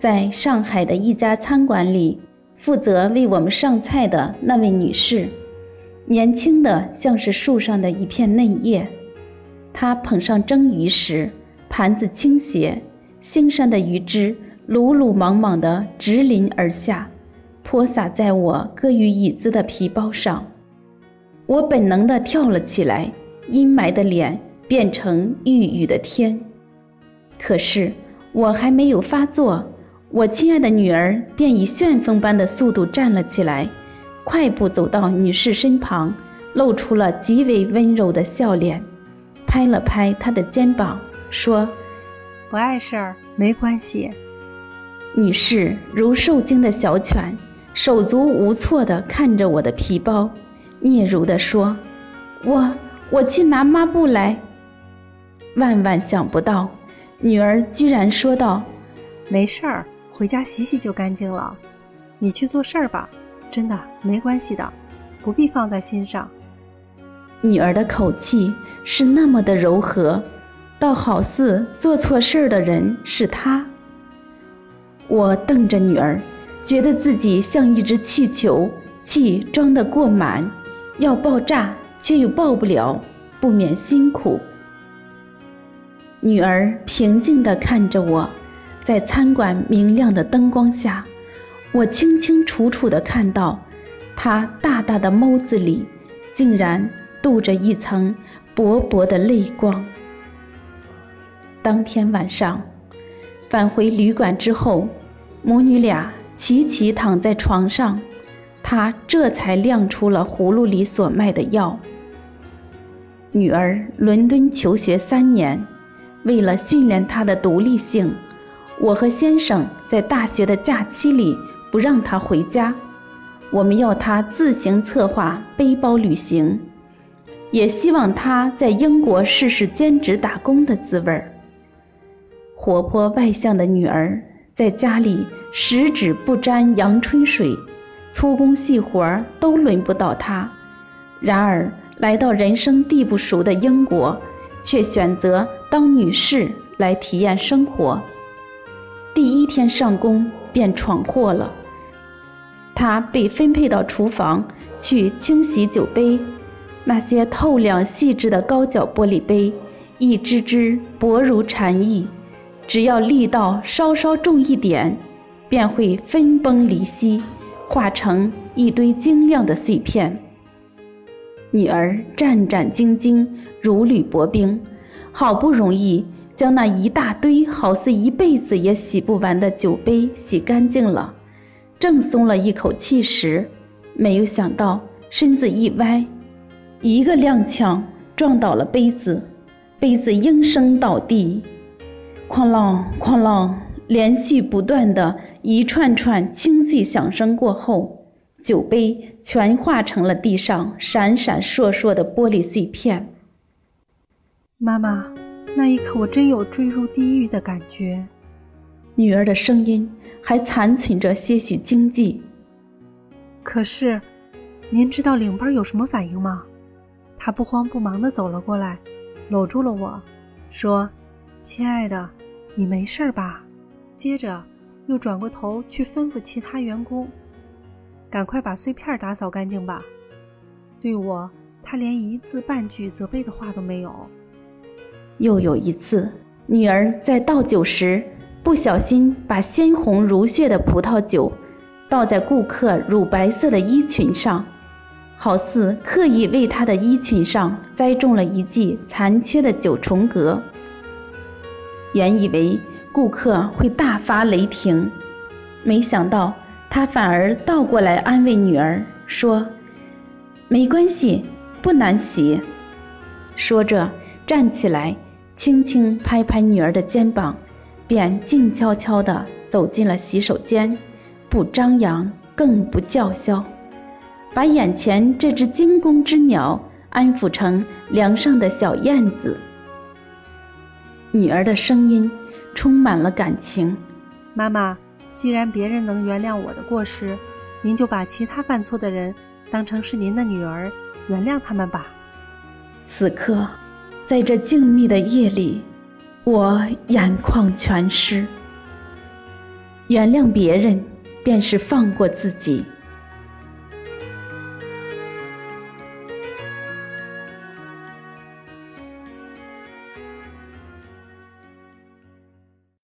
在上海的一家餐馆里，负责为我们上菜的那位女士，年轻的像是树上的一片嫩叶。她捧上蒸鱼时，盘子倾斜，腥膻的鱼汁鲁鲁莽莽地直淋而下，泼洒在我搁于椅子的皮包上。我本能地跳了起来，阴霾的脸变成欲雨的天。可是我还没有发作，我亲爱的女儿便以旋风般的速度站了起来，快步走到女士身旁，露出了极为温柔的笑脸，拍了拍她的肩膀，说：“不碍事儿，没关系。”女士如受惊的小犬，手足无措地看着我的皮包，嗫嚅地说：“我我去拿抹布来。”万万想不到。女儿居然说道：“没事儿，回家洗洗就干净了。你去做事儿吧，真的没关系的，不必放在心上。”女儿的口气是那么的柔和，倒好似做错事儿的人是她。我瞪着女儿，觉得自己像一只气球，气装得过满，要爆炸却又爆不了，不免辛苦。女儿平静地看着我，在餐馆明亮的灯光下，我清清楚楚地看到他大大的眸子里竟然镀着一层薄薄的泪光。当天晚上返回旅馆之后，母女俩齐齐躺在床上，他这才亮出了葫芦里所卖的药。女儿伦敦求学三年。为了训练他的独立性，我和先生在大学的假期里不让他回家，我们要他自行策划背包旅行，也希望他在英国试试兼职打工的滋味儿。活泼外向的女儿在家里十指不沾阳春水，粗工细活都轮不到她。然而来到人生地不熟的英国。却选择当女士来体验生活。第一天上工便闯祸了，他被分配到厨房去清洗酒杯。那些透亮细致的高脚玻璃杯，一只只薄如蝉翼，只要力道稍稍重一点，便会分崩离析，化成一堆晶亮的碎片。女儿战战兢兢。如履薄冰，好不容易将那一大堆好似一辈子也洗不完的酒杯洗干净了，正松了一口气时，没有想到身子一歪，一个踉跄撞倒了杯子，杯子应声倒地，哐啷哐啷，连续不断的一串串清脆响声过后，酒杯全化成了地上闪闪烁烁的玻璃碎片。妈妈，那一刻我真有坠入地狱的感觉。女儿的声音还残存着些许惊悸。可是，您知道领班有什么反应吗？他不慌不忙地走了过来，搂住了我，说：“亲爱的，你没事吧？”接着又转过头去吩咐其他员工：“赶快把碎片打扫干净吧。”对我，他连一字半句责备的话都没有。又有一次，女儿在倒酒时不小心把鲜红如血的葡萄酒倒在顾客乳白色的衣裙上，好似刻意为她的衣裙上栽种了一记残缺的九重阁。原以为顾客会大发雷霆，没想到他反而倒过来安慰女儿说：“没关系，不难洗。”说着站起来。轻轻拍拍女儿的肩膀，便静悄悄地走进了洗手间，不张扬，更不叫嚣，把眼前这只惊弓之鸟安抚成梁上的小燕子。女儿的声音充满了感情：“妈妈，既然别人能原谅我的过失，您就把其他犯错的人当成是您的女儿，原谅他们吧。”此刻。在这静谧的夜里，我眼眶全湿。原谅别人，便是放过自己。